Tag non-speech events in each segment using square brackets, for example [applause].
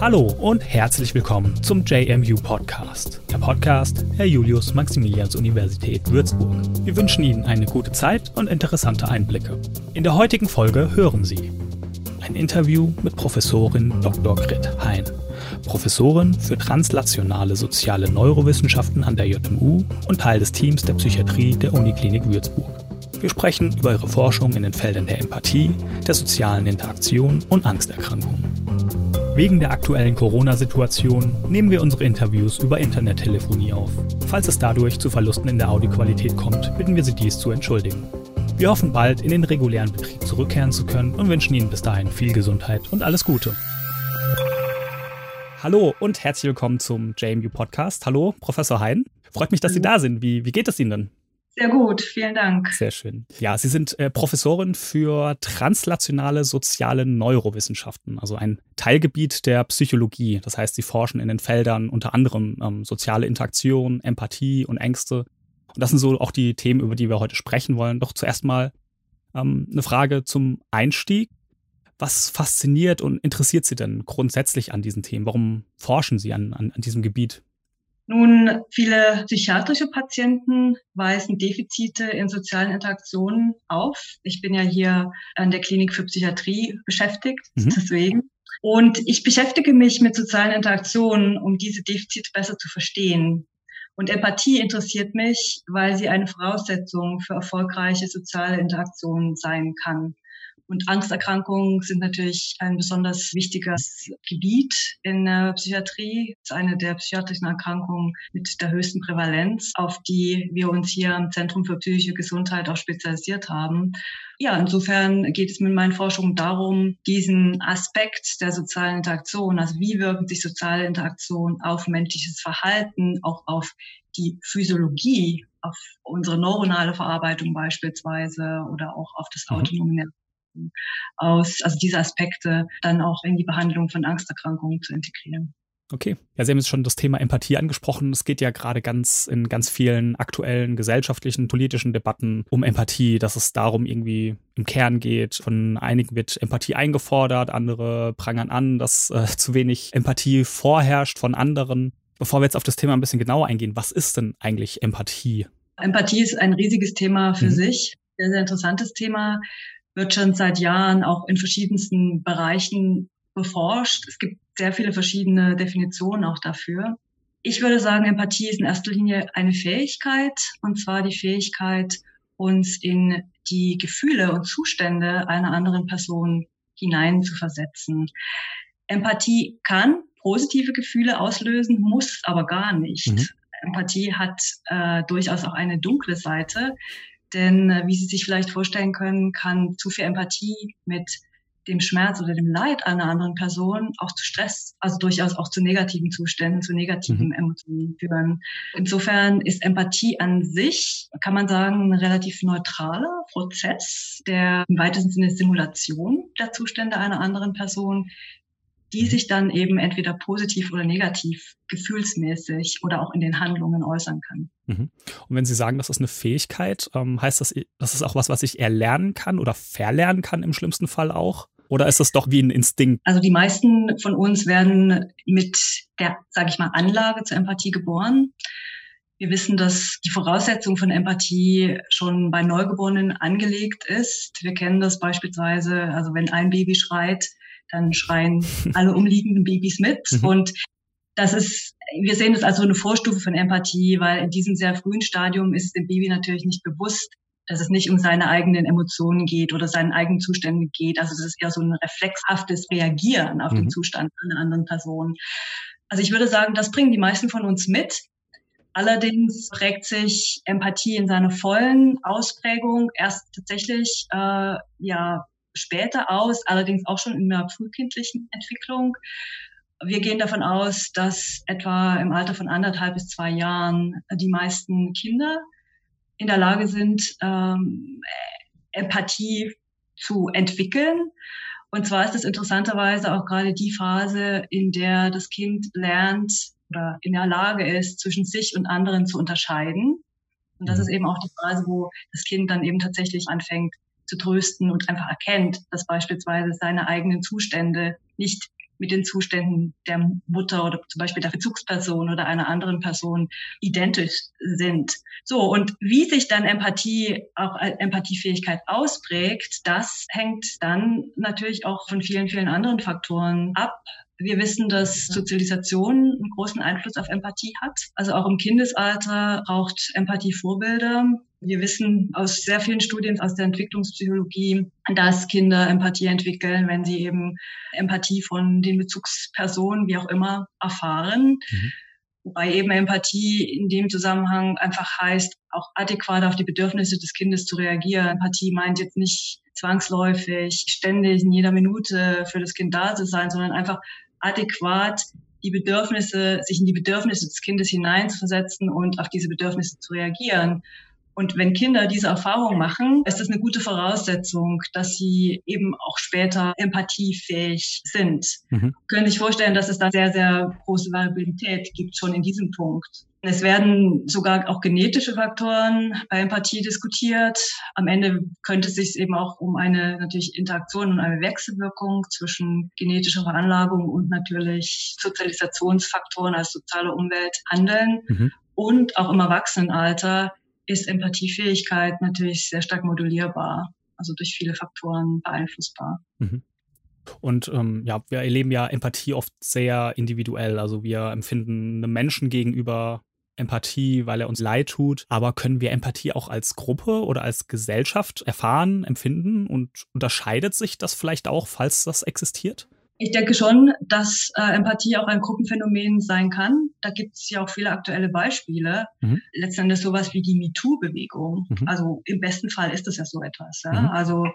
Hallo und herzlich willkommen zum JMU Podcast, der Podcast der Julius-Maximilians-Universität Würzburg. Wir wünschen Ihnen eine gute Zeit und interessante Einblicke. In der heutigen Folge hören Sie ein Interview mit Professorin Dr. Grit Hein, Professorin für translationale soziale Neurowissenschaften an der JMU und Teil des Teams der Psychiatrie der Uniklinik Würzburg. Wir sprechen über ihre Forschung in den Feldern der Empathie, der sozialen Interaktion und Angsterkrankungen. Wegen der aktuellen Corona-Situation nehmen wir unsere Interviews über Internettelefonie auf. Falls es dadurch zu Verlusten in der Audioqualität kommt, bitten wir Sie dies zu entschuldigen. Wir hoffen bald in den regulären Betrieb zurückkehren zu können und wünschen Ihnen bis dahin viel Gesundheit und alles Gute. Hallo und herzlich willkommen zum JMU Podcast. Hallo, Professor Hein. Freut mich, dass Sie da sind. Wie, wie geht es Ihnen denn? Sehr gut, vielen Dank. Sehr schön. Ja, Sie sind äh, Professorin für translationale soziale Neurowissenschaften, also ein Teilgebiet der Psychologie. Das heißt, Sie forschen in den Feldern unter anderem ähm, soziale Interaktion, Empathie und Ängste. Und das sind so auch die Themen, über die wir heute sprechen wollen. Doch zuerst mal ähm, eine Frage zum Einstieg. Was fasziniert und interessiert Sie denn grundsätzlich an diesen Themen? Warum forschen Sie an, an, an diesem Gebiet? Nun, viele psychiatrische Patienten weisen Defizite in sozialen Interaktionen auf. Ich bin ja hier an der Klinik für Psychiatrie beschäftigt, mhm. deswegen. Und ich beschäftige mich mit sozialen Interaktionen, um diese Defizite besser zu verstehen. Und Empathie interessiert mich, weil sie eine Voraussetzung für erfolgreiche soziale Interaktionen sein kann. Und Angsterkrankungen sind natürlich ein besonders wichtiges Gebiet in der Psychiatrie. Es ist eine der psychiatrischen Erkrankungen mit der höchsten Prävalenz, auf die wir uns hier am Zentrum für psychische Gesundheit auch spezialisiert haben. Ja, insofern geht es mit meinen Forschungen darum, diesen Aspekt der sozialen Interaktion, also wie wirken sich soziale Interaktion auf menschliches Verhalten, auch auf die Physiologie, auf unsere neuronale Verarbeitung beispielsweise oder auch auf das mhm. Aus, also diese Aspekte dann auch in die Behandlung von Angsterkrankungen zu integrieren. Okay. Ja, Sie haben jetzt schon das Thema Empathie angesprochen. Es geht ja gerade ganz in ganz vielen aktuellen gesellschaftlichen, politischen Debatten um Empathie, dass es darum irgendwie im Kern geht. Von einigen wird Empathie eingefordert, andere prangern an, dass äh, [laughs] zu wenig Empathie vorherrscht von anderen. Bevor wir jetzt auf das Thema ein bisschen genauer eingehen, was ist denn eigentlich Empathie? Empathie ist ein riesiges Thema für mhm. sich, sehr, sehr interessantes Thema wird schon seit Jahren auch in verschiedensten Bereichen beforscht. Es gibt sehr viele verschiedene Definitionen auch dafür. Ich würde sagen, Empathie ist in erster Linie eine Fähigkeit, und zwar die Fähigkeit, uns in die Gefühle und Zustände einer anderen Person hineinzuversetzen. Empathie kann positive Gefühle auslösen, muss aber gar nicht. Mhm. Empathie hat äh, durchaus auch eine dunkle Seite, denn äh, wie Sie sich vielleicht vorstellen können, kann zu viel Empathie mit dem Schmerz oder dem Leid einer anderen Person auch zu Stress, also durchaus auch zu negativen Zuständen, zu negativen mhm. Emotionen führen. Insofern ist Empathie an sich, kann man sagen, ein relativ neutraler Prozess der im weitesten Sinne Simulation der Zustände einer anderen Person, die sich dann eben entweder positiv oder negativ gefühlsmäßig oder auch in den Handlungen äußern kann. Mhm. Und wenn Sie sagen, das ist eine Fähigkeit, ähm, heißt das, das ist auch was, was ich erlernen kann oder verlernen kann im schlimmsten Fall auch? Oder ist das doch wie ein Instinkt? Also die meisten von uns werden mit der, sage ich mal, Anlage zur Empathie geboren. Wir wissen, dass die Voraussetzung von Empathie schon bei Neugeborenen angelegt ist. Wir kennen das beispielsweise, also wenn ein Baby schreit, dann schreien alle umliegenden Babys mit. [laughs] Mhm. Und das ist, wir sehen das als so eine Vorstufe von Empathie, weil in diesem sehr frühen Stadium ist dem Baby natürlich nicht bewusst, dass es nicht um seine eigenen Emotionen geht oder seinen eigenen Zuständen geht. Also es ist eher so ein reflexhaftes Reagieren auf mhm. den Zustand einer anderen Person. Also ich würde sagen, das bringen die meisten von uns mit. Allerdings prägt sich Empathie in seiner vollen Ausprägung erst tatsächlich äh, ja später aus, allerdings auch schon in der frühkindlichen Entwicklung. Wir gehen davon aus, dass etwa im Alter von anderthalb bis zwei Jahren die meisten Kinder in der Lage sind, ähm, Empathie zu entwickeln. Und zwar ist es interessanterweise auch gerade die Phase, in der das Kind lernt oder in der Lage ist, zwischen sich und anderen zu unterscheiden. Und das mhm. ist eben auch die Phase, wo das Kind dann eben tatsächlich anfängt zu trösten und einfach erkennt, dass beispielsweise seine eigenen Zustände nicht mit den Zuständen der Mutter oder zum Beispiel der Bezugsperson oder einer anderen Person identisch sind. So, und wie sich dann Empathie, auch Empathiefähigkeit ausprägt, das hängt dann natürlich auch von vielen, vielen anderen Faktoren ab. Wir wissen, dass Sozialisation einen großen Einfluss auf Empathie hat. Also auch im Kindesalter braucht Empathie Vorbilder. Wir wissen aus sehr vielen Studien aus der Entwicklungspsychologie, dass Kinder Empathie entwickeln, wenn sie eben Empathie von den Bezugspersonen, wie auch immer, erfahren. Mhm. Wobei eben Empathie in dem Zusammenhang einfach heißt, auch adäquat auf die Bedürfnisse des Kindes zu reagieren. Empathie meint jetzt nicht zwangsläufig, ständig in jeder Minute für das Kind da zu sein, sondern einfach adäquat die Bedürfnisse, sich in die Bedürfnisse des Kindes hineinzuversetzen und auf diese Bedürfnisse zu reagieren. Und wenn Kinder diese Erfahrung machen, ist das eine gute Voraussetzung, dass sie eben auch später empathiefähig sind. Mhm. Können sich vorstellen, dass es da sehr, sehr große Variabilität gibt schon in diesem Punkt. Es werden sogar auch genetische Faktoren bei Empathie diskutiert. Am Ende könnte es sich eben auch um eine natürlich Interaktion und eine Wechselwirkung zwischen genetischer Veranlagung und natürlich Sozialisationsfaktoren als soziale Umwelt handeln. Mhm. Und auch im Erwachsenenalter ist Empathiefähigkeit natürlich sehr stark modulierbar, also durch viele Faktoren beeinflussbar. Mhm. Und ähm, ja, wir erleben ja Empathie oft sehr individuell. Also wir empfinden einem Menschen gegenüber Empathie, weil er uns leid tut. Aber können wir Empathie auch als Gruppe oder als Gesellschaft erfahren, empfinden? Und unterscheidet sich das vielleicht auch, falls das existiert? Ich denke schon, dass äh, Empathie auch ein Gruppenphänomen sein kann. Da gibt es ja auch viele aktuelle Beispiele. Mhm. Letztendlich sowas wie die MeToo-Bewegung. Mhm. Also im besten Fall ist das ja so etwas. Ja? Mhm. Also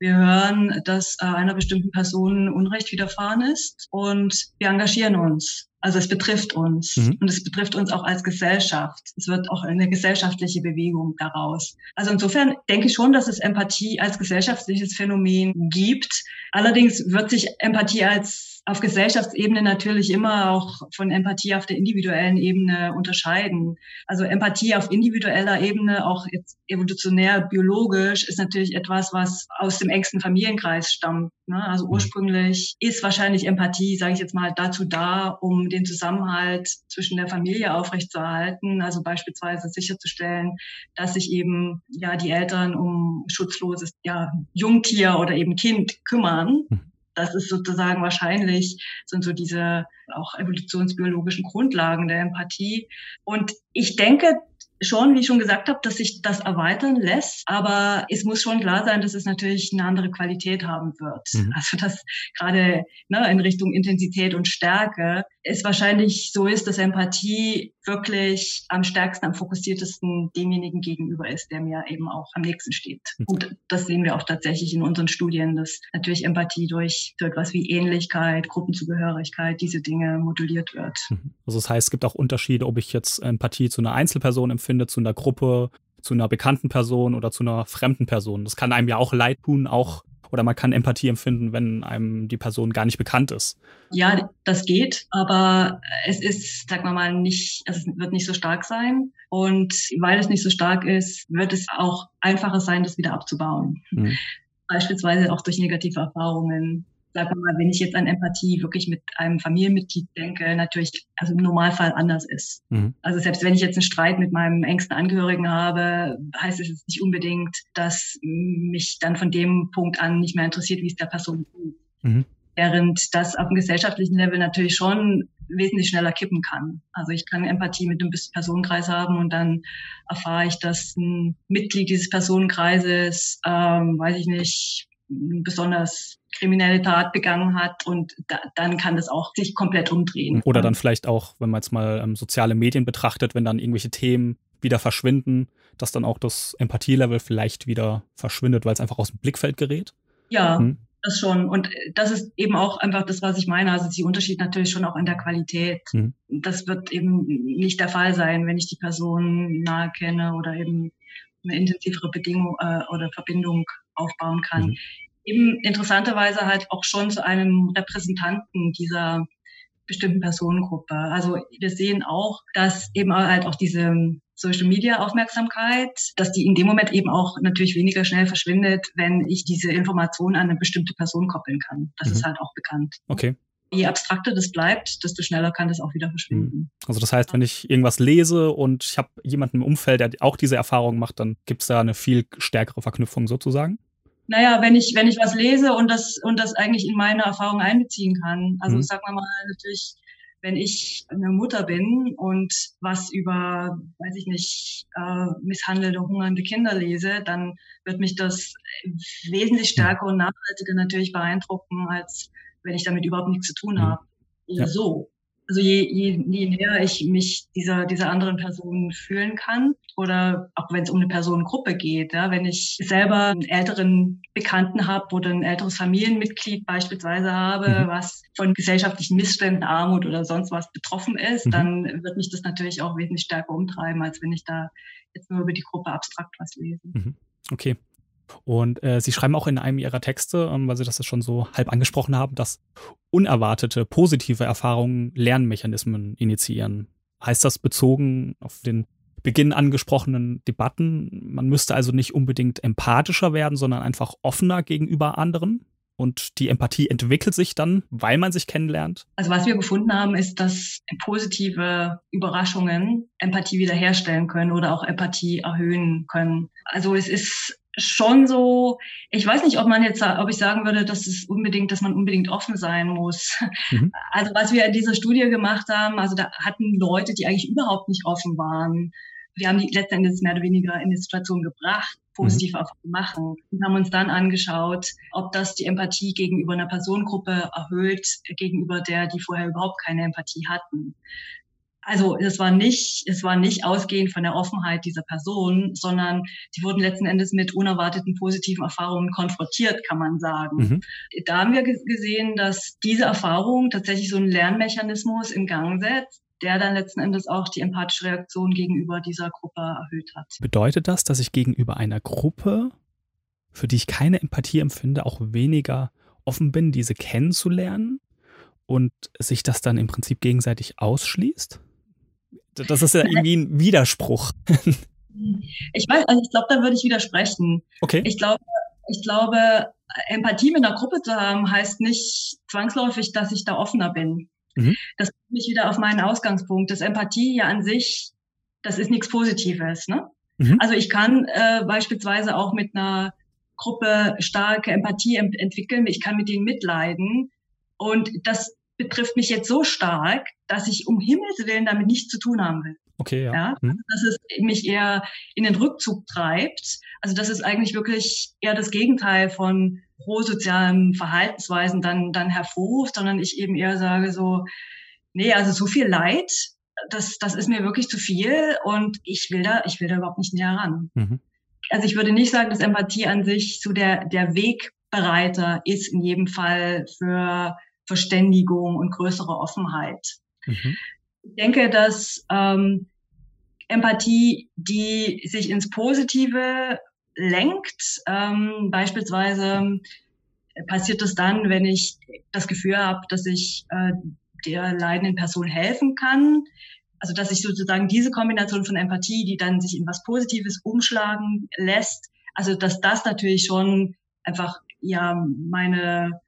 wir hören, dass äh, einer bestimmten Person Unrecht widerfahren ist und wir engagieren uns. Also es betrifft uns mhm. und es betrifft uns auch als Gesellschaft. Es wird auch eine gesellschaftliche Bewegung daraus. Also insofern denke ich schon, dass es Empathie als gesellschaftliches Phänomen gibt. Allerdings wird sich Empathie als auf Gesellschaftsebene natürlich immer auch von Empathie auf der individuellen Ebene unterscheiden. Also Empathie auf individueller Ebene, auch jetzt evolutionär biologisch, ist natürlich etwas, was aus dem engsten Familienkreis stammt. Ne? Also mhm. ursprünglich ist wahrscheinlich Empathie, sage ich jetzt mal, dazu da, um den Zusammenhalt zwischen der Familie aufrechtzuerhalten. Also beispielsweise sicherzustellen, dass sich eben ja die Eltern um schutzloses ja, Jungtier oder eben Kind kümmern. Mhm. Das ist sozusagen wahrscheinlich, sind so diese auch evolutionsbiologischen Grundlagen der Empathie. Und ich denke, schon, wie ich schon gesagt habe, dass sich das erweitern lässt, aber es muss schon klar sein, dass es natürlich eine andere Qualität haben wird. Mhm. Also dass gerade ne, in Richtung Intensität und Stärke es wahrscheinlich so ist, dass Empathie wirklich am stärksten, am fokussiertesten demjenigen gegenüber ist, der mir eben auch am nächsten steht. Mhm. Und das sehen wir auch tatsächlich in unseren Studien, dass natürlich Empathie durch so etwas wie Ähnlichkeit, Gruppenzugehörigkeit, diese Dinge moduliert wird. Mhm. Also das heißt, es gibt auch Unterschiede, ob ich jetzt Empathie zu einer Einzelperson empfinde, findet zu einer Gruppe, zu einer bekannten Person oder zu einer fremden Person. Das kann einem ja auch leid tun, auch oder man kann Empathie empfinden, wenn einem die Person gar nicht bekannt ist. Ja, das geht, aber es ist, sagen wir mal, nicht, also es wird nicht so stark sein. Und weil es nicht so stark ist, wird es auch einfacher sein, das wieder abzubauen. Mhm. Beispielsweise auch durch negative Erfahrungen wir mal, wenn ich jetzt an Empathie wirklich mit einem Familienmitglied denke, natürlich, also im Normalfall anders ist. Mhm. Also selbst wenn ich jetzt einen Streit mit meinem engsten Angehörigen habe, heißt es jetzt nicht unbedingt, dass mich dann von dem Punkt an nicht mehr interessiert, wie es der Person geht. Mhm. Während das auf dem gesellschaftlichen Level natürlich schon wesentlich schneller kippen kann. Also ich kann Empathie mit einem Personenkreis haben und dann erfahre ich, dass ein Mitglied dieses Personenkreises, ähm, weiß ich nicht, besonders kriminelle Tat begangen hat und da, dann kann das auch sich komplett umdrehen. Oder dann vielleicht auch, wenn man jetzt mal ähm, soziale Medien betrachtet, wenn dann irgendwelche Themen wieder verschwinden, dass dann auch das Empathielevel vielleicht wieder verschwindet, weil es einfach aus dem Blickfeld gerät. Ja, hm. das schon. Und das ist eben auch einfach das, was ich meine. Also die Unterschied natürlich schon auch in der Qualität. Hm. Das wird eben nicht der Fall sein, wenn ich die Person nahe kenne oder eben eine intensivere Bedingung äh, oder Verbindung aufbauen kann. Mhm. Eben interessanterweise halt auch schon zu einem Repräsentanten dieser bestimmten Personengruppe. Also wir sehen auch, dass eben halt auch diese Social Media Aufmerksamkeit, dass die in dem Moment eben auch natürlich weniger schnell verschwindet, wenn ich diese Information an eine bestimmte Person koppeln kann. Das mhm. ist halt auch bekannt. Okay. Je abstrakter das bleibt, desto schneller kann das auch wieder verschwinden. Mhm. Also das heißt, wenn ich irgendwas lese und ich habe jemanden im Umfeld, der auch diese Erfahrung macht, dann gibt es da eine viel stärkere Verknüpfung sozusagen? Naja, wenn ich, wenn ich was lese und das, und das eigentlich in meine Erfahrung einbeziehen kann. Also mhm. sagen wir mal natürlich, wenn ich eine Mutter bin und was über, weiß ich nicht, äh, misshandelte, hungernde Kinder lese, dann wird mich das wesentlich stärker und nachhaltiger natürlich beeindrucken, als wenn ich damit überhaupt nichts zu tun mhm. habe. Ja. So also je, je, je näher ich mich dieser, dieser anderen Person fühlen kann oder auch wenn es um eine Personengruppe geht, ja, wenn ich selber einen älteren Bekannten habe oder ein älteres Familienmitglied beispielsweise habe, mhm. was von gesellschaftlichen Missständen, Armut oder sonst was betroffen ist, mhm. dann wird mich das natürlich auch wesentlich stärker umtreiben, als wenn ich da jetzt nur über die Gruppe abstrakt was lese. Mhm. Okay. Und äh, Sie schreiben auch in einem Ihrer Texte, ähm, weil Sie das schon so halb angesprochen haben, dass unerwartete positive Erfahrungen Lernmechanismen initiieren. Heißt das bezogen auf den Beginn angesprochenen Debatten, man müsste also nicht unbedingt empathischer werden, sondern einfach offener gegenüber anderen? Und die Empathie entwickelt sich dann, weil man sich kennenlernt? Also was wir gefunden haben, ist, dass positive Überraschungen Empathie wiederherstellen können oder auch Empathie erhöhen können. Also es ist schon so, ich weiß nicht, ob man jetzt, ob ich sagen würde, dass es unbedingt, dass man unbedingt offen sein muss. Mhm. [laughs] Also was wir in dieser Studie gemacht haben, also da hatten Leute, die eigentlich überhaupt nicht offen waren. Wir haben die letztendlich mehr oder weniger in die Situation gebracht, positiv mhm. zu machen und haben uns dann angeschaut, ob das die Empathie gegenüber einer Personengruppe erhöht, gegenüber der, die vorher überhaupt keine Empathie hatten. Also es war nicht, es war nicht ausgehend von der Offenheit dieser Person, sondern sie wurden letzten Endes mit unerwarteten positiven Erfahrungen konfrontiert, kann man sagen. Mhm. Da haben wir gesehen, dass diese Erfahrung tatsächlich so einen Lernmechanismus in Gang setzt, der dann letzten Endes auch die empathische Reaktion gegenüber dieser Gruppe erhöht hat. Bedeutet das, dass ich gegenüber einer Gruppe, für die ich keine Empathie empfinde, auch weniger offen bin, diese kennenzulernen und sich das dann im Prinzip gegenseitig ausschließt? Das ist ja irgendwie ein Widerspruch. Ich weiß, also ich glaube, da würde ich widersprechen. Okay. Ich glaube, ich glaube, Empathie mit einer Gruppe zu haben, heißt nicht zwangsläufig, dass ich da offener bin. Mhm. Das bringt mich wieder auf meinen Ausgangspunkt. Das Empathie ja an sich, das ist nichts Positives. Ne? Mhm. Also ich kann äh, beispielsweise auch mit einer Gruppe starke Empathie ent entwickeln. Ich kann mit denen mitleiden. Und das betrifft mich jetzt so stark, dass ich um Himmels Willen damit nichts zu tun haben will. Okay, ja. ja hm. Dass es mich eher in den Rückzug treibt. Also das ist eigentlich wirklich eher das Gegenteil von prosozialen Verhaltensweisen dann, dann hervorruft, sondern ich eben eher sage so, nee, also so viel Leid, das, das ist mir wirklich zu viel und ich will da, ich will da überhaupt nicht näher ran. Mhm. Also ich würde nicht sagen, dass Empathie an sich so der, der Wegbereiter ist in jedem Fall für Verständigung und größere Offenheit. Mhm. Ich denke, dass ähm, Empathie, die sich ins Positive lenkt, ähm, beispielsweise passiert das dann, wenn ich das Gefühl habe, dass ich äh, der leidenden Person helfen kann. Also dass ich sozusagen diese Kombination von Empathie, die dann sich in was Positives umschlagen lässt, also dass das natürlich schon einfach ja meine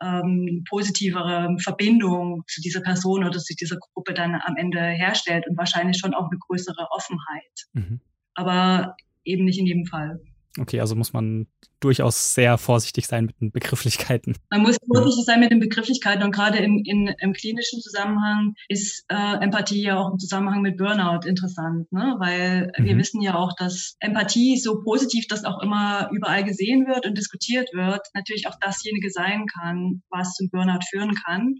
ähm, positivere Verbindung zu dieser Person oder zu dieser Gruppe dann am Ende herstellt und wahrscheinlich schon auch eine größere Offenheit. Mhm. Aber eben nicht in jedem Fall. Okay, also muss man durchaus sehr vorsichtig sein mit den Begrifflichkeiten. Man muss vorsichtig sein mit den Begrifflichkeiten und gerade im, in, im klinischen Zusammenhang ist äh, Empathie ja auch im Zusammenhang mit Burnout interessant, ne? weil mhm. wir wissen ja auch, dass Empathie so positiv das auch immer überall gesehen wird und diskutiert wird, natürlich auch dasjenige sein kann, was zum Burnout führen kann,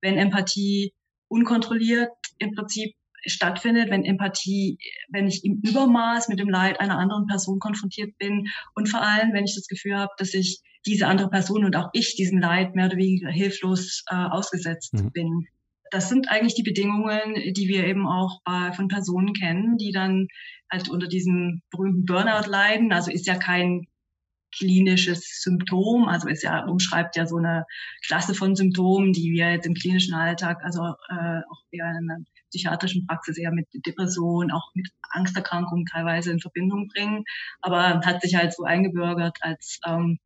wenn Empathie unkontrolliert im Prinzip stattfindet, wenn Empathie, wenn ich im Übermaß mit dem Leid einer anderen Person konfrontiert bin und vor allem, wenn ich das Gefühl habe, dass ich diese andere Person und auch ich diesem Leid mehr oder weniger hilflos äh, ausgesetzt mhm. bin. Das sind eigentlich die Bedingungen, die wir eben auch bei, von Personen kennen, die dann halt unter diesem berühmten Burnout leiden. Also ist ja kein klinisches Symptom, also es ja umschreibt ja so eine Klasse von Symptomen, die wir jetzt im klinischen Alltag, also äh, auch eher in einer psychiatrischen Praxis eher mit Depression, auch mit Angsterkrankungen teilweise in Verbindung bringen, aber hat sich halt so eingebürgert als ähm,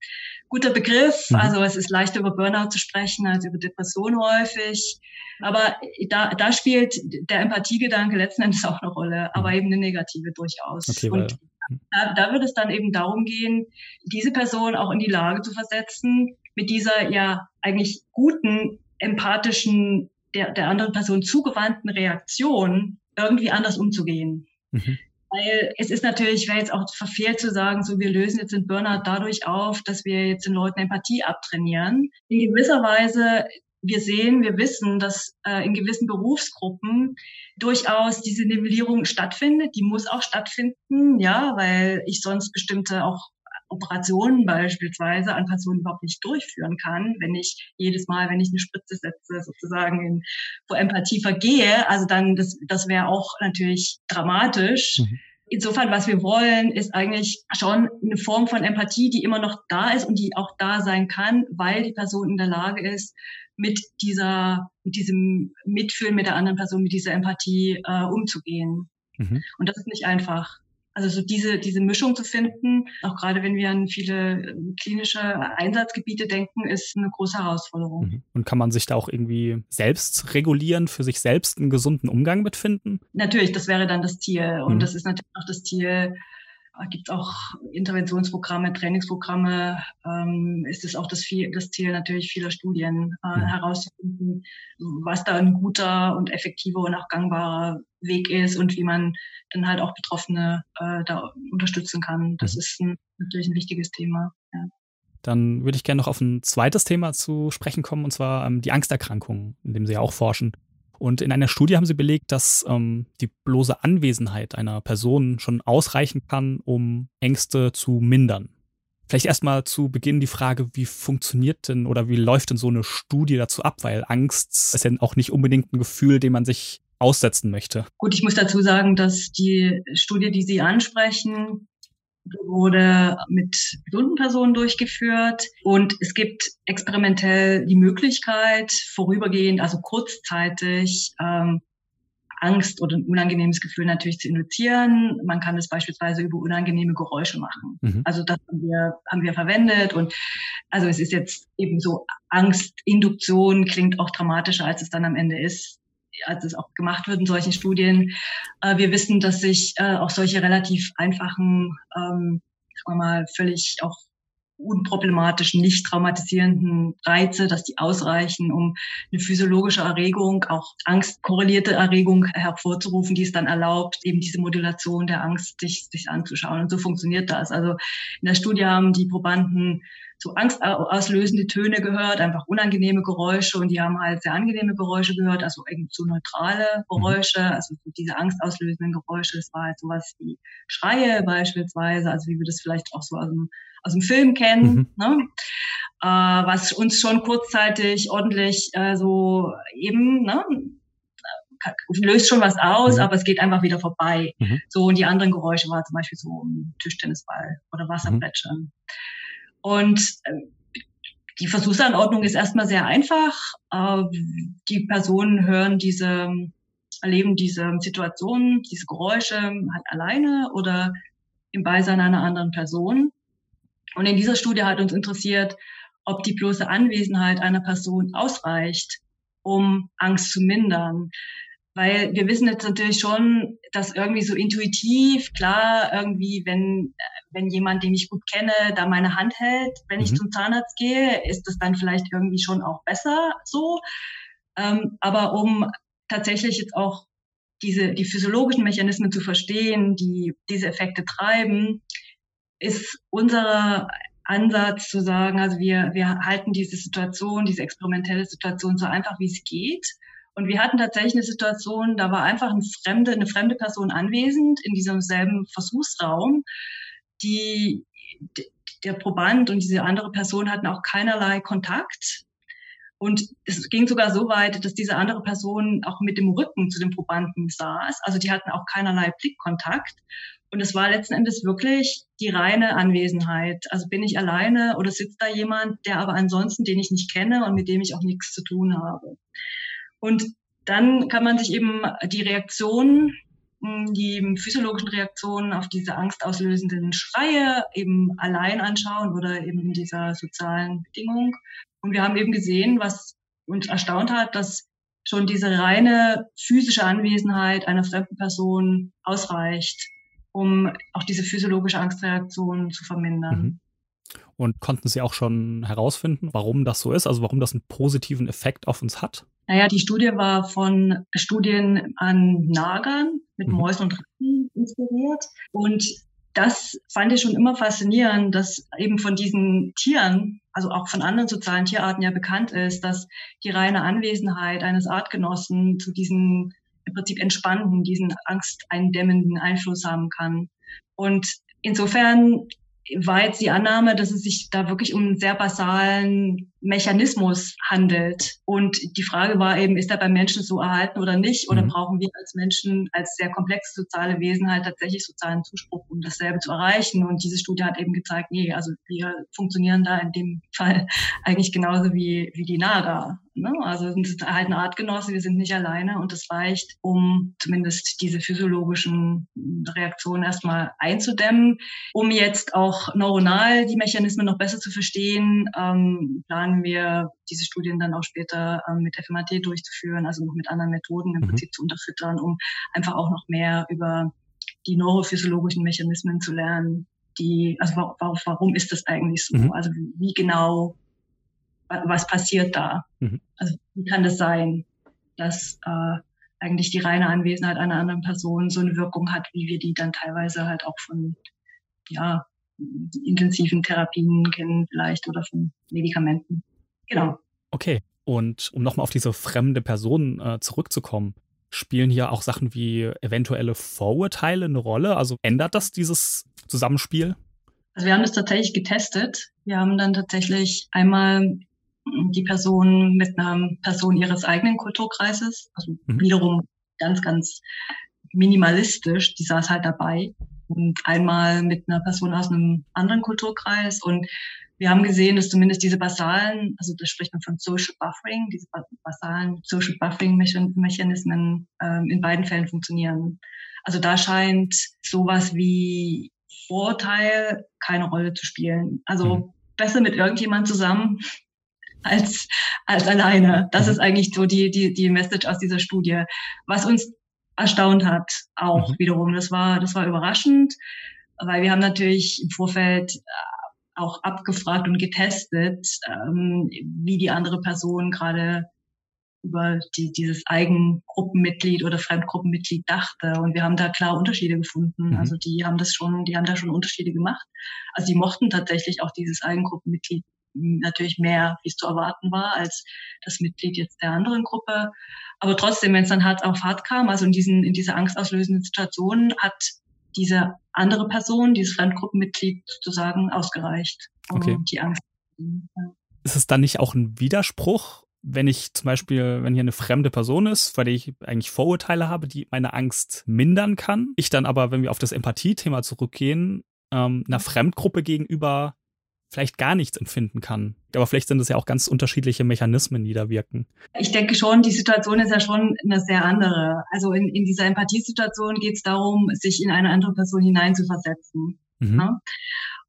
guter Begriff. Mhm. Also es ist leichter über Burnout zu sprechen als über Depression häufig. Aber da, da spielt der Empathiegedanke letzten Endes auch eine Rolle, aber mhm. eben eine negative durchaus. Okay, Und da, da wird es dann eben darum gehen, diese Person auch in die Lage zu versetzen, mit dieser ja eigentlich guten, empathischen, der, der anderen Person zugewandten Reaktion irgendwie anders umzugehen. Mhm. Weil es ist natürlich, wäre jetzt auch verfehlt zu sagen, so wir lösen jetzt den Burnout dadurch auf, dass wir jetzt den Leuten Empathie abtrainieren. In gewisser Weise wir sehen, wir wissen, dass äh, in gewissen Berufsgruppen durchaus diese Nivellierung stattfindet. Die muss auch stattfinden, ja, weil ich sonst bestimmte auch Operationen beispielsweise an Personen überhaupt nicht durchführen kann, wenn ich jedes Mal, wenn ich eine Spritze setze, sozusagen in, vor Empathie vergehe. Also dann, das, das wäre auch natürlich dramatisch. Mhm. Insofern, was wir wollen, ist eigentlich schon eine Form von Empathie, die immer noch da ist und die auch da sein kann, weil die Person in der Lage ist, mit dieser, mit diesem Mitfühlen mit der anderen Person, mit dieser Empathie äh, umzugehen. Mhm. Und das ist nicht einfach. Also so diese, diese Mischung zu finden, auch gerade wenn wir an viele ähm, klinische Einsatzgebiete denken, ist eine große Herausforderung. Mhm. Und kann man sich da auch irgendwie selbst regulieren, für sich selbst einen gesunden Umgang mitfinden? Natürlich, das wäre dann das Ziel. Und mhm. das ist natürlich auch das Ziel, gibt es auch Interventionsprogramme, Trainingsprogramme, ähm, ist es auch das, viel, das Ziel natürlich vieler Studien äh, mhm. herauszufinden, was da ein guter und effektiver und auch gangbarer Weg ist und wie man dann halt auch Betroffene äh, da unterstützen kann. Das mhm. ist ein, natürlich ein wichtiges Thema. Ja. Dann würde ich gerne noch auf ein zweites Thema zu sprechen kommen, und zwar ähm, die Angsterkrankungen, in dem Sie ja auch forschen. Und in einer Studie haben sie belegt, dass ähm, die bloße Anwesenheit einer Person schon ausreichen kann, um Ängste zu mindern. Vielleicht erstmal zu Beginn die Frage, wie funktioniert denn oder wie läuft denn so eine Studie dazu ab? Weil Angst ist ja auch nicht unbedingt ein Gefühl, dem man sich aussetzen möchte. Gut, ich muss dazu sagen, dass die Studie, die Sie ansprechen, wurde mit gesunden Personen durchgeführt und es gibt experimentell die Möglichkeit, vorübergehend, also kurzzeitig, ähm, Angst oder ein unangenehmes Gefühl natürlich zu induzieren. Man kann es beispielsweise über unangenehme Geräusche machen. Mhm. Also das haben wir, haben wir verwendet und also es ist jetzt eben so Angstinduktion klingt auch dramatischer, als es dann am Ende ist als es auch gemacht wird in solchen Studien. Äh, wir wissen, dass sich äh, auch solche relativ einfachen, ähm, sagen wir mal, völlig auch unproblematischen, nicht traumatisierenden Reize, dass die ausreichen, um eine physiologische Erregung, auch angstkorrelierte Erregung hervorzurufen, die es dann erlaubt, eben diese Modulation der Angst sich, sich anzuschauen. Und so funktioniert das. Also in der Studie haben die Probanden so angstauslösende Töne gehört, einfach unangenehme Geräusche und die haben halt sehr angenehme Geräusche gehört, also irgendwie so neutrale mhm. Geräusche, also diese angstauslösenden Geräusche, das war halt sowas wie Schreie beispielsweise, also wie wir das vielleicht auch so aus dem, aus dem Film kennen, mhm. ne? äh, was uns schon kurzzeitig ordentlich äh, so eben, ne? löst schon was aus, mhm. aber es geht einfach wieder vorbei. Mhm. So, und die anderen Geräusche waren zum Beispiel so ein Tischtennisball oder Wasserplätschern. Mhm. Und ähm, die Versuchsanordnung ist erstmal sehr einfach. Äh, die Personen hören diese, erleben diese Situationen, diese Geräusche halt alleine oder im Beisein einer anderen Person. Und in dieser Studie hat uns interessiert, ob die bloße Anwesenheit einer Person ausreicht, um Angst zu mindern. Weil wir wissen jetzt natürlich schon, dass irgendwie so intuitiv, klar, irgendwie, wenn, wenn jemand, den ich gut kenne, da meine Hand hält, wenn mhm. ich zum Zahnarzt gehe, ist das dann vielleicht irgendwie schon auch besser so. Ähm, aber um tatsächlich jetzt auch diese, die physiologischen Mechanismen zu verstehen, die diese Effekte treiben, ist unser Ansatz zu sagen, also wir, wir halten diese Situation, diese experimentelle Situation so einfach wie es geht und wir hatten tatsächlich eine Situation, da war einfach eine fremde, eine fremde Person anwesend in diesem selben Versuchsraum, die, der Proband und diese andere Person hatten auch keinerlei Kontakt. Und es ging sogar so weit, dass diese andere Person auch mit dem Rücken zu dem Probanden saß. Also die hatten auch keinerlei Blickkontakt. Und es war letzten Endes wirklich die reine Anwesenheit. Also bin ich alleine oder sitzt da jemand, der aber ansonsten, den ich nicht kenne und mit dem ich auch nichts zu tun habe. Und dann kann man sich eben die Reaktionen, hm, die physiologischen Reaktionen auf diese angstauslösenden Schreie eben allein anschauen oder eben in dieser sozialen Bedingung. Und wir haben eben gesehen, was uns erstaunt hat, dass schon diese reine physische Anwesenheit einer fremden Person ausreicht, um auch diese physiologische Angstreaktion zu vermindern. Mhm. Und konnten Sie auch schon herausfinden, warum das so ist, also warum das einen positiven Effekt auf uns hat? Naja, die Studie war von Studien an Nagern mit mhm. Mäusen und Ratten inspiriert. Und das fand ich schon immer faszinierend, dass eben von diesen Tieren, also auch von anderen sozialen Tierarten ja bekannt ist, dass die reine Anwesenheit eines Artgenossen zu diesen im Prinzip entspannten, diesen angsteindämmenden Einfluss haben kann. Und insofern war jetzt die Annahme, dass es sich da wirklich um einen sehr basalen Mechanismus handelt. Und die Frage war eben, ist er beim Menschen so erhalten oder nicht? Oder mhm. brauchen wir als Menschen, als sehr komplexe soziale Wesen halt tatsächlich sozialen Zuspruch, um dasselbe zu erreichen? Und diese Studie hat eben gezeigt, nee, also wir funktionieren da in dem Fall [laughs] eigentlich genauso wie, wie die NADA. Ne? Also sind halt eine Artgenosse, wir sind nicht alleine und das reicht, um zumindest diese physiologischen Reaktionen erstmal einzudämmen. Um jetzt auch neuronal die Mechanismen noch besser zu verstehen, ähm, planen planen wir diese Studien dann auch später ähm, mit FMAT durchzuführen, also noch mit anderen Methoden im mhm. Prinzip zu unterfüttern, um einfach auch noch mehr über die neurophysiologischen Mechanismen zu lernen, die, also warum, warum ist das eigentlich so? Mhm. Also wie genau, was passiert da? Mhm. Also wie kann das sein, dass äh, eigentlich die reine Anwesenheit einer anderen Person so eine Wirkung hat, wie wir die dann teilweise halt auch von ja, intensiven Therapien kennen vielleicht oder von Medikamenten. Genau. Okay. Und um nochmal auf diese fremde Person äh, zurückzukommen, spielen hier auch Sachen wie eventuelle Vorurteile eine Rolle? Also ändert das dieses Zusammenspiel? Also wir haben das tatsächlich getestet. Wir haben dann tatsächlich einmal die Person mit einer Person ihres eigenen Kulturkreises, also mhm. wiederum ganz, ganz minimalistisch, die saß halt dabei einmal mit einer Person aus einem anderen Kulturkreis. Und wir haben gesehen, dass zumindest diese basalen, also da spricht man von Social Buffering, diese basalen Social Buffering-Mechanismen ähm, in beiden Fällen funktionieren. Also da scheint sowas wie Vorteil keine Rolle zu spielen. Also mhm. besser mit irgendjemand zusammen als, als alleine. Das mhm. ist eigentlich so die, die, die Message aus dieser Studie. Was uns erstaunt hat, auch mhm. wiederum. Das war, das war überraschend, weil wir haben natürlich im Vorfeld äh, auch abgefragt und getestet, ähm, wie die andere Person gerade über die, dieses Eigengruppenmitglied oder Fremdgruppenmitglied dachte. Und wir haben da klar Unterschiede gefunden. Mhm. Also die haben das schon, die haben da schon Unterschiede gemacht. Also die mochten tatsächlich auch dieses Eigengruppenmitglied natürlich mehr, wie es zu erwarten war, als das Mitglied jetzt der anderen Gruppe. Aber trotzdem, wenn es dann hart auf hart kam, also in diesen, in dieser angstauslösenden Situation, hat diese andere Person, dieses Fremdgruppenmitglied sozusagen ausgereicht, um okay. die Angst. Ist es dann nicht auch ein Widerspruch, wenn ich zum Beispiel, wenn hier eine fremde Person ist, weil ich eigentlich Vorurteile habe, die meine Angst mindern kann, ich dann aber, wenn wir auf das Empathie-Thema zurückgehen, ähm, einer Fremdgruppe gegenüber vielleicht gar nichts empfinden kann. Aber vielleicht sind es ja auch ganz unterschiedliche Mechanismen, die da wirken. Ich denke schon, die Situation ist ja schon eine sehr andere. Also in, in dieser Empathiesituation geht es darum, sich in eine andere Person hineinzuversetzen. Mhm. Ja?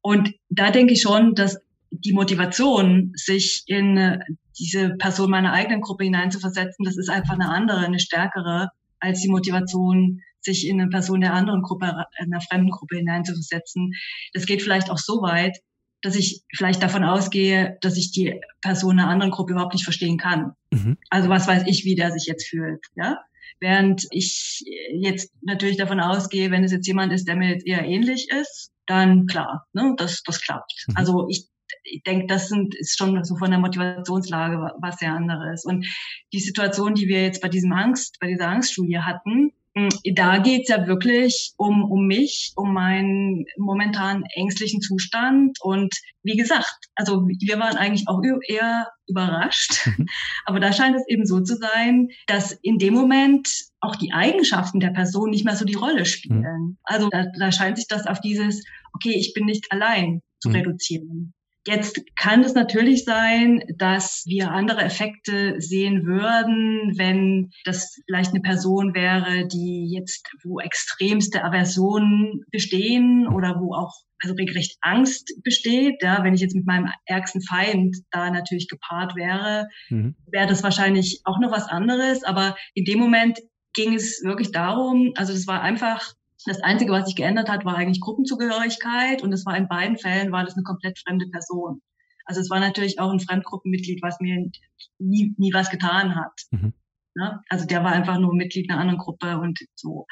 Und da denke ich schon, dass die Motivation, sich in diese Person meiner eigenen Gruppe hineinzuversetzen, das ist einfach eine andere, eine stärkere als die Motivation, sich in eine Person der anderen Gruppe, einer fremden Gruppe hineinzuversetzen. Das geht vielleicht auch so weit, dass ich vielleicht davon ausgehe, dass ich die Person einer anderen Gruppe überhaupt nicht verstehen kann. Mhm. Also was weiß ich, wie der sich jetzt fühlt, ja? Während ich jetzt natürlich davon ausgehe, wenn es jetzt jemand ist, der mir jetzt eher ähnlich ist, dann klar, ne, das, das klappt. Mhm. Also ich, ich denke, das sind, ist schon so von der Motivationslage was sehr anderes. Und die Situation, die wir jetzt bei diesem Angst, bei dieser Angststudie hatten, da geht's ja wirklich um, um mich, um meinen momentan ängstlichen Zustand. Und wie gesagt, also wir waren eigentlich auch eher überrascht. Mhm. [laughs] Aber da scheint es eben so zu sein, dass in dem Moment auch die Eigenschaften der Person nicht mehr so die Rolle spielen. Mhm. Also da, da scheint sich das auf dieses, okay, ich bin nicht allein zu mhm. reduzieren. Jetzt kann es natürlich sein, dass wir andere Effekte sehen würden, wenn das vielleicht eine Person wäre, die jetzt, wo extremste Aversionen bestehen oder wo auch also regelrecht Angst besteht. Ja, wenn ich jetzt mit meinem ärgsten Feind da natürlich gepaart wäre, mhm. wäre das wahrscheinlich auch noch was anderes. Aber in dem Moment ging es wirklich darum, also es war einfach das Einzige, was sich geändert hat, war eigentlich Gruppenzugehörigkeit und es war in beiden Fällen war das eine komplett fremde Person. Also es war natürlich auch ein Fremdgruppenmitglied, was mir nie, nie was getan hat. Mhm. Ja? Also der war einfach nur Mitglied einer anderen Gruppe und so.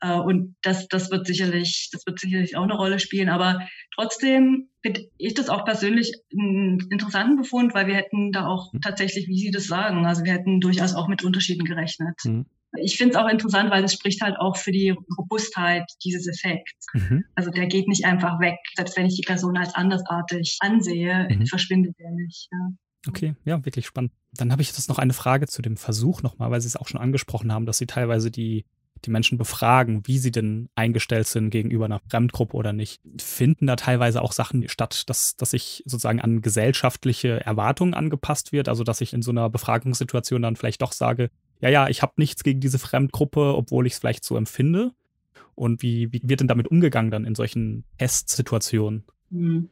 Äh, und das, das wird sicherlich, das wird sicherlich auch eine Rolle spielen. Aber trotzdem finde ich das auch persönlich einen interessanten Befund, weil wir hätten da auch mhm. tatsächlich, wie Sie das sagen, also wir hätten durchaus auch mit Unterschieden gerechnet. Mhm. Ich finde es auch interessant, weil es spricht halt auch für die Robustheit dieses Effekts. Mhm. Also der geht nicht einfach weg. Selbst wenn ich die Person als andersartig ansehe, mhm. verschwindet der nicht. Ja. Okay, ja, wirklich spannend. Dann habe ich jetzt noch eine Frage zu dem Versuch nochmal, weil Sie es auch schon angesprochen haben, dass Sie teilweise die, die Menschen befragen, wie sie denn eingestellt sind gegenüber einer Fremdgruppe oder nicht. Finden da teilweise auch Sachen statt, dass, dass sich sozusagen an gesellschaftliche Erwartungen angepasst wird? Also, dass ich in so einer Befragungssituation dann vielleicht doch sage, ja, ja, ich habe nichts gegen diese Fremdgruppe, obwohl ich es vielleicht so empfinde? Und wie, wie wird denn damit umgegangen dann in solchen Testsituationen? Hm.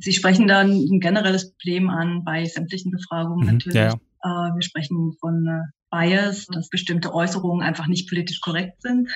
Sie sprechen dann ein generelles Problem an bei sämtlichen Befragungen mhm, natürlich. Ja. Äh, wir sprechen von äh, Bias, dass bestimmte Äußerungen einfach nicht politisch korrekt sind.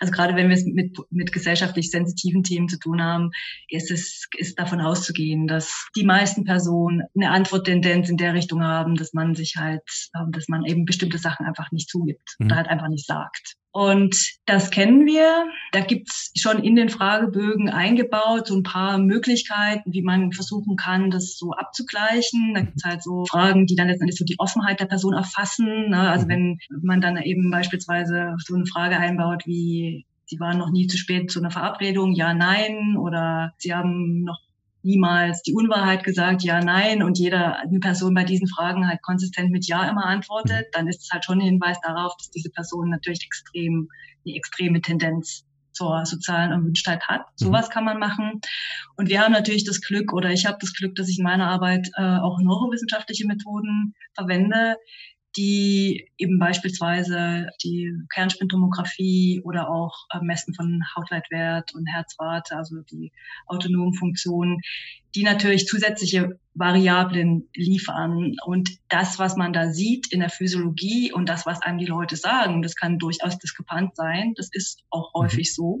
Also gerade wenn wir es mit, mit gesellschaftlich sensitiven Themen zu tun haben, ist es ist davon auszugehen, dass die meisten Personen eine Antworttendenz in der Richtung haben, dass man sich halt, ähm, dass man eben bestimmte Sachen einfach nicht zugibt mhm. oder halt einfach nicht sagt. Und das kennen wir. Da gibt's schon in den Fragebögen eingebaut so ein paar Möglichkeiten, wie man versuchen kann, das so abzugleichen. Da gibt's halt so Fragen, die dann letztendlich so die Offenheit der Person erfassen. Ne? Also wenn man dann eben beispielsweise so eine Frage einbaut wie Sie waren noch nie zu spät zu einer Verabredung, ja, nein, oder Sie haben noch niemals die Unwahrheit gesagt, ja, nein, und jeder, eine Person bei diesen Fragen halt konsistent mit Ja immer antwortet, dann ist es halt schon ein Hinweis darauf, dass diese Person natürlich extrem, eine extreme Tendenz zur sozialen Erwünschtheit hat. Mhm. Sowas kann man machen. Und wir haben natürlich das Glück, oder ich habe das Glück, dass ich in meiner Arbeit äh, auch neurowissenschaftliche Methoden verwende, die eben beispielsweise die Kernspintomographie oder auch äh, Messen von Hautleitwert und Herzrate, also die autonomen Funktionen, die natürlich zusätzliche Variablen liefern. Und das, was man da sieht in der Physiologie und das, was einem die Leute sagen, das kann durchaus diskrepant sein. Das ist auch mhm. häufig so.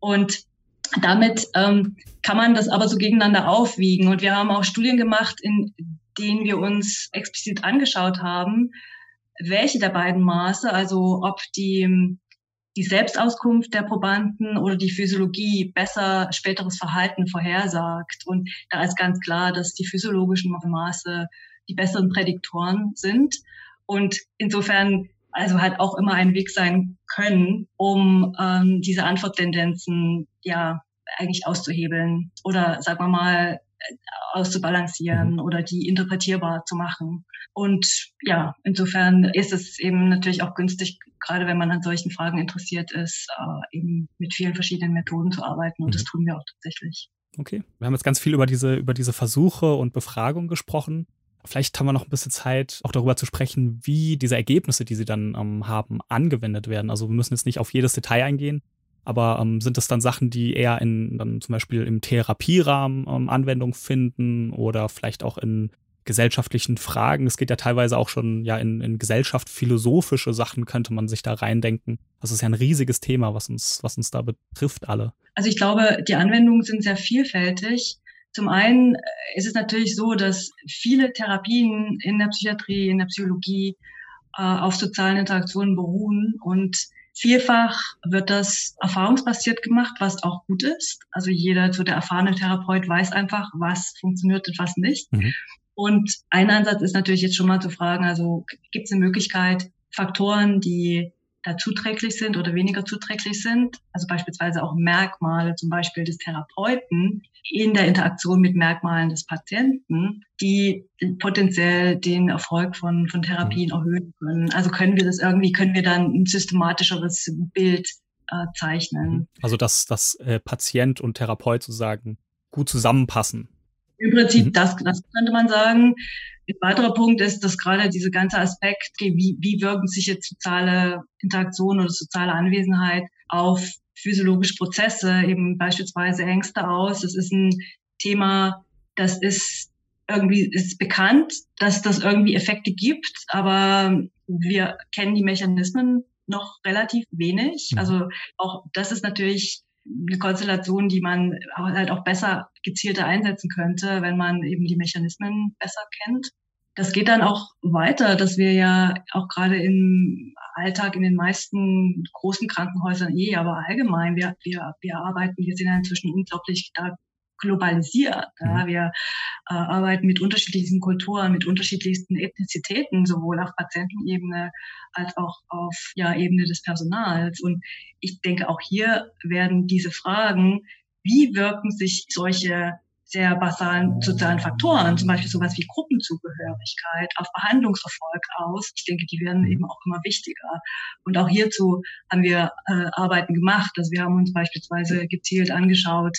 Und damit ähm, kann man das aber so gegeneinander aufwiegen. Und wir haben auch Studien gemacht, in den wir uns explizit angeschaut haben, welche der beiden Maße, also ob die, die Selbstauskunft der Probanden oder die Physiologie besser späteres Verhalten vorhersagt. Und da ist ganz klar, dass die physiologischen Maße die besseren Prädiktoren sind. Und insofern also halt auch immer ein Weg sein können, um ähm, diese Antworttendenzen ja eigentlich auszuhebeln oder sagen wir mal auszubalancieren mhm. oder die interpretierbar zu machen. Und ja, insofern ist es eben natürlich auch günstig, gerade wenn man an solchen Fragen interessiert ist, äh, eben mit vielen verschiedenen Methoden zu arbeiten. Und mhm. das tun wir auch tatsächlich. Okay. Wir haben jetzt ganz viel über diese, über diese Versuche und Befragungen gesprochen. Vielleicht haben wir noch ein bisschen Zeit, auch darüber zu sprechen, wie diese Ergebnisse, die Sie dann ähm, haben, angewendet werden. Also wir müssen jetzt nicht auf jedes Detail eingehen, aber ähm, sind das dann Sachen, die eher in dann zum Beispiel im Therapierahmen ähm, Anwendung finden oder vielleicht auch in gesellschaftlichen Fragen? Es geht ja teilweise auch schon ja in, in Gesellschaft philosophische Sachen könnte man sich da reindenken. Das ist ja ein riesiges Thema, was uns was uns da betrifft alle. Also ich glaube, die Anwendungen sind sehr vielfältig. Zum einen ist es natürlich so, dass viele Therapien in der Psychiatrie, in der Psychologie äh, auf sozialen Interaktionen beruhen und Vielfach wird das erfahrungsbasiert gemacht, was auch gut ist. Also jeder, so der erfahrene Therapeut weiß einfach, was funktioniert und was nicht. Mhm. Und ein Ansatz ist natürlich jetzt schon mal zu fragen, also gibt es eine Möglichkeit, Faktoren, die da zuträglich sind oder weniger zuträglich sind. Also beispielsweise auch Merkmale, zum Beispiel des Therapeuten in der Interaktion mit Merkmalen des Patienten, die potenziell den Erfolg von, von Therapien mhm. erhöhen können. Also können wir das irgendwie, können wir dann ein systematischeres Bild äh, zeichnen. Mhm. Also dass, dass äh, Patient und Therapeut sozusagen gut zusammenpassen. Im Prinzip, mhm. das, das könnte man sagen. Ein weiterer Punkt ist, dass gerade dieser ganze Aspekt, wie, wie wirken sich jetzt soziale Interaktion oder soziale Anwesenheit auf physiologische Prozesse, eben beispielsweise Ängste aus. Das ist ein Thema, das ist irgendwie ist bekannt, dass das irgendwie Effekte gibt, aber wir kennen die Mechanismen noch relativ wenig. Mhm. Also auch das ist natürlich eine Konstellation, die man halt auch besser gezielter einsetzen könnte, wenn man eben die Mechanismen besser kennt. Das geht dann auch weiter, dass wir ja auch gerade im Alltag in den meisten großen Krankenhäusern eh, aber allgemein, wir, wir, wir arbeiten, wir sind ja inzwischen unglaublich da globalisiert. Ja. Mhm. Wir äh, arbeiten mit unterschiedlichsten Kulturen, mit unterschiedlichsten Ethnizitäten, sowohl auf Patientenebene als auch auf ja, Ebene des Personals. Und ich denke, auch hier werden diese Fragen, wie wirken sich solche sehr basalen sozialen Faktoren, zum Beispiel sowas wie Gruppenzugehörigkeit, auf Behandlungserfolg aus. Ich denke, die werden eben auch immer wichtiger. Und auch hierzu haben wir äh, Arbeiten gemacht. Also wir haben uns beispielsweise gezielt angeschaut,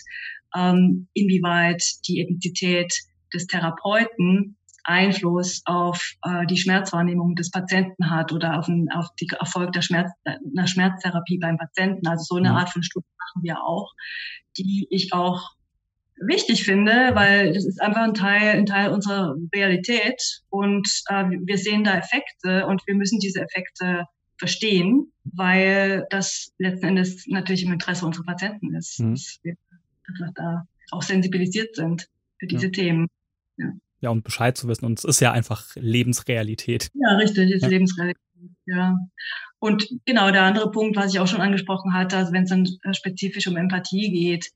ähm, inwieweit die Ethnizität des Therapeuten Einfluss auf äh, die Schmerzwahrnehmung des Patienten hat oder auf, den, auf die Erfolg der Schmerz, einer Schmerztherapie beim Patienten. Also so eine mhm. Art von Studie machen wir auch, die ich auch wichtig finde, weil das ist einfach ein Teil, ein Teil unserer Realität und äh, wir sehen da Effekte und wir müssen diese Effekte verstehen, weil das letzten Endes natürlich im Interesse unserer Patienten ist. Mhm. Einfach da auch sensibilisiert sind für diese ja. Themen. Ja. ja, und Bescheid zu wissen. Und es ist ja einfach Lebensrealität. Ja, richtig, es ist ja. Lebensrealität. Ja. Und genau der andere Punkt, was ich auch schon angesprochen hatte, also wenn es dann spezifisch um Empathie geht,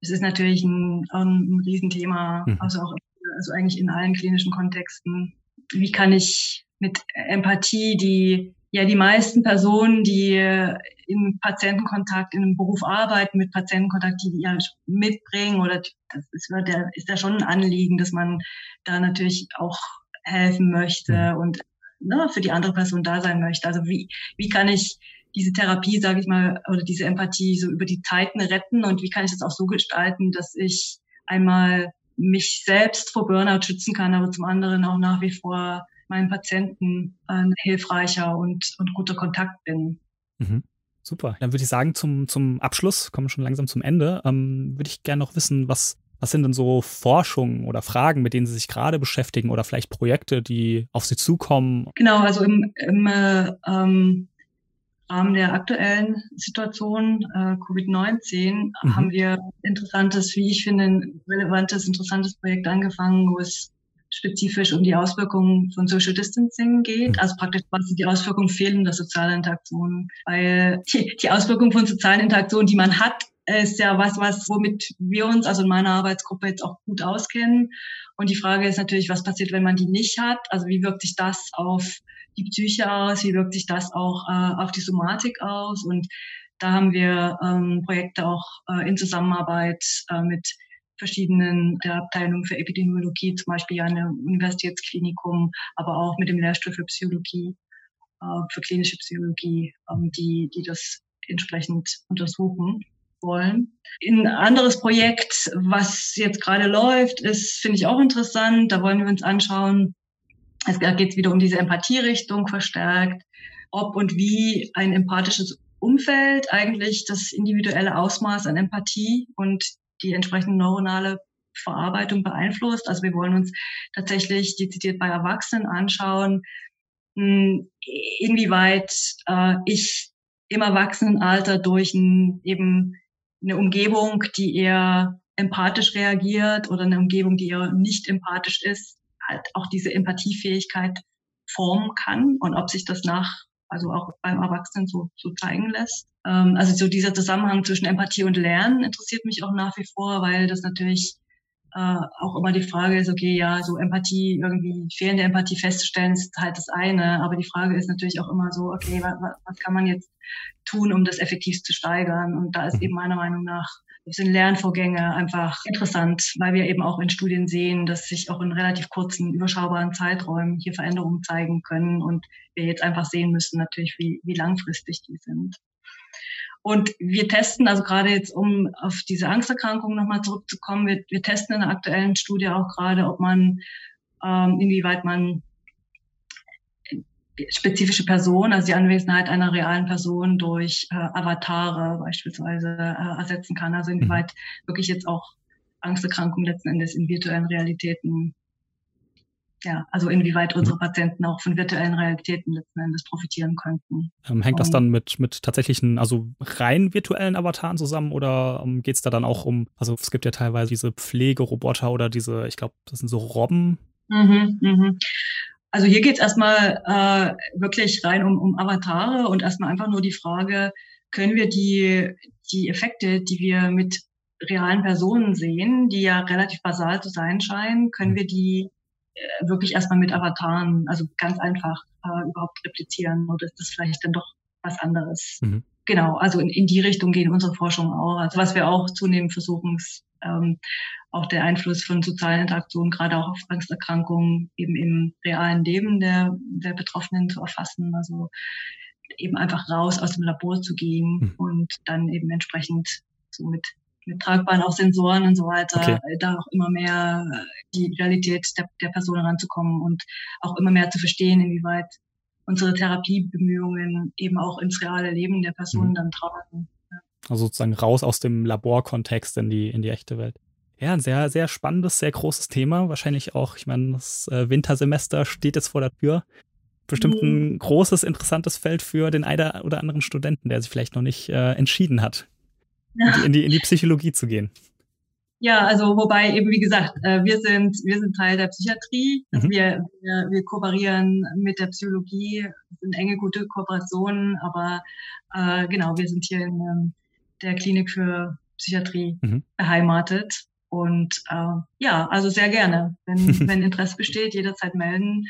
es ist natürlich ein, ein Riesenthema, mhm. also auch also eigentlich in allen klinischen Kontexten. Wie kann ich mit Empathie die ja die meisten Personen, die in Patientenkontakt, in einem Beruf arbeiten, mit Patientenkontakt, die die ja mitbringen oder das ist, der, ist ja schon ein Anliegen, dass man da natürlich auch helfen möchte und ne, für die andere Person da sein möchte. Also wie, wie kann ich diese Therapie, sage ich mal, oder diese Empathie so über die Zeiten retten und wie kann ich das auch so gestalten, dass ich einmal mich selbst vor Burnout schützen kann, aber zum anderen auch nach wie vor meinen Patienten ein hilfreicher und, und guter Kontakt bin. Mhm. Super. Dann würde ich sagen, zum, zum Abschluss, kommen wir schon langsam zum Ende, ähm, würde ich gerne noch wissen, was, was sind denn so Forschungen oder Fragen, mit denen Sie sich gerade beschäftigen oder vielleicht Projekte, die auf Sie zukommen? Genau, also im, im äh, ähm, Rahmen der aktuellen Situation äh, Covid-19 mhm. haben wir interessantes, wie ich finde, ein relevantes, interessantes Projekt angefangen, wo es spezifisch um die Auswirkungen von Social Distancing geht, mhm. also praktisch quasi die Auswirkungen fehlender sozialer Interaktionen, weil die, die Auswirkungen von sozialen Interaktionen, die man hat, ist ja was, was womit wir uns, also in meiner Arbeitsgruppe jetzt auch gut auskennen. Und die Frage ist natürlich, was passiert, wenn man die nicht hat? Also wie wirkt sich das auf die Psyche aus? Wie wirkt sich das auch äh, auf die Somatik aus? Und da haben wir ähm, Projekte auch äh, in Zusammenarbeit äh, mit verschiedenen der Abteilungen für Epidemiologie, zum Beispiel an einem Universitätsklinikum, aber auch mit dem Lehrstuhl für Psychologie, äh, für klinische Psychologie, ähm, die, die das entsprechend untersuchen wollen. Ein anderes Projekt, was jetzt gerade läuft, ist, finde ich auch interessant. Da wollen wir uns anschauen, es geht wieder um diese Empathierichtung verstärkt, ob und wie ein empathisches Umfeld eigentlich das individuelle Ausmaß an Empathie und die entsprechende neuronale Verarbeitung beeinflusst. Also wir wollen uns tatsächlich dezidiert bei Erwachsenen anschauen, hm, inwieweit äh, ich im Erwachsenenalter durch ein, eben eine Umgebung, die eher empathisch reagiert oder eine Umgebung, die eher nicht empathisch ist, halt auch diese Empathiefähigkeit formen kann und ob sich das nach, also auch beim Erwachsenen so, so zeigen lässt. Ähm, also so dieser Zusammenhang zwischen Empathie und Lernen interessiert mich auch nach wie vor, weil das natürlich äh, auch immer die Frage ist, okay, ja, so Empathie, irgendwie fehlende Empathie festzustellen, ist halt das eine. Aber die Frage ist natürlich auch immer so, okay, was, was kann man jetzt tun, um das effektiv zu steigern? Und da ist mhm. eben meiner Meinung nach sind Lernvorgänge einfach interessant, weil wir eben auch in Studien sehen, dass sich auch in relativ kurzen, überschaubaren Zeiträumen hier Veränderungen zeigen können und wir jetzt einfach sehen müssen natürlich, wie, wie langfristig die sind. Und wir testen, also gerade jetzt, um auf diese Angsterkrankung nochmal zurückzukommen, wir, wir testen in der aktuellen Studie auch gerade, ob man, ähm, inwieweit man spezifische Person, also die Anwesenheit einer realen Person durch äh, Avatare beispielsweise äh, ersetzen kann. Also inwieweit mhm. wirklich jetzt auch Angsterkrankungen letzten Endes in virtuellen Realitäten ja, also inwieweit unsere mhm. Patienten auch von virtuellen Realitäten letzten Endes profitieren könnten. Ähm, hängt das dann mit, mit tatsächlichen, also rein virtuellen Avataren zusammen oder ähm, geht es da dann auch um, also es gibt ja teilweise diese Pflegeroboter oder diese, ich glaube, das sind so Robben. Mhm, mhm. Also hier geht es erstmal äh, wirklich rein um, um Avatare und erstmal einfach nur die Frage, können wir die, die Effekte, die wir mit realen Personen sehen, die ja relativ basal zu sein scheinen, können wir die äh, wirklich erstmal mit Avataren, also ganz einfach äh, überhaupt replizieren oder ist das vielleicht dann doch was anderes? Mhm. Genau, also in, in die Richtung gehen unsere Forschungen auch. Also was wir auch zunehmend versuchen, ist ähm, auch der Einfluss von sozialen Interaktionen, gerade auch auf Angsterkrankungen, eben im realen Leben der, der Betroffenen zu erfassen. Also eben einfach raus aus dem Labor zu gehen mhm. und dann eben entsprechend so mit mit tragbaren auch Sensoren und so weiter, okay. da auch immer mehr äh, die Realität der, der Person ranzukommen und auch immer mehr zu verstehen, inwieweit unsere Therapiebemühungen eben auch ins reale Leben der Person mhm. dann tragen. Also sozusagen raus aus dem Laborkontext in die, in die echte Welt. Ja, ein sehr, sehr spannendes, sehr großes Thema. Wahrscheinlich auch, ich meine, das äh, Wintersemester steht jetzt vor der Tür. Bestimmt ein mhm. großes, interessantes Feld für den einen oder anderen Studenten, der sich vielleicht noch nicht äh, entschieden hat, ja. in, die, in die Psychologie zu gehen. Ja, also wobei eben wie gesagt, äh, wir sind wir sind Teil der Psychiatrie. Also mhm. wir, wir wir kooperieren mit der Psychologie, sind enge gute Kooperationen, aber äh, genau, wir sind hier in ähm, der Klinik für Psychiatrie mhm. beheimatet und äh, ja, also sehr gerne, wenn [laughs] wenn Interesse besteht, jederzeit melden.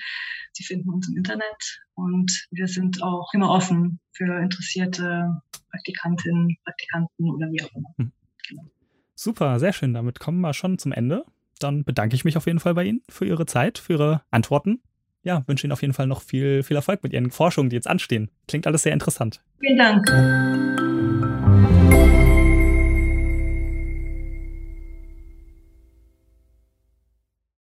Sie finden uns im Internet und wir sind auch immer offen für interessierte Praktikantinnen, Praktikanten oder wie auch immer. Mhm. Genau. Super, sehr schön. Damit kommen wir schon zum Ende. Dann bedanke ich mich auf jeden Fall bei Ihnen für Ihre Zeit, für Ihre Antworten. Ja, wünsche Ihnen auf jeden Fall noch viel, viel Erfolg mit Ihren Forschungen, die jetzt anstehen. Klingt alles sehr interessant. Vielen Dank.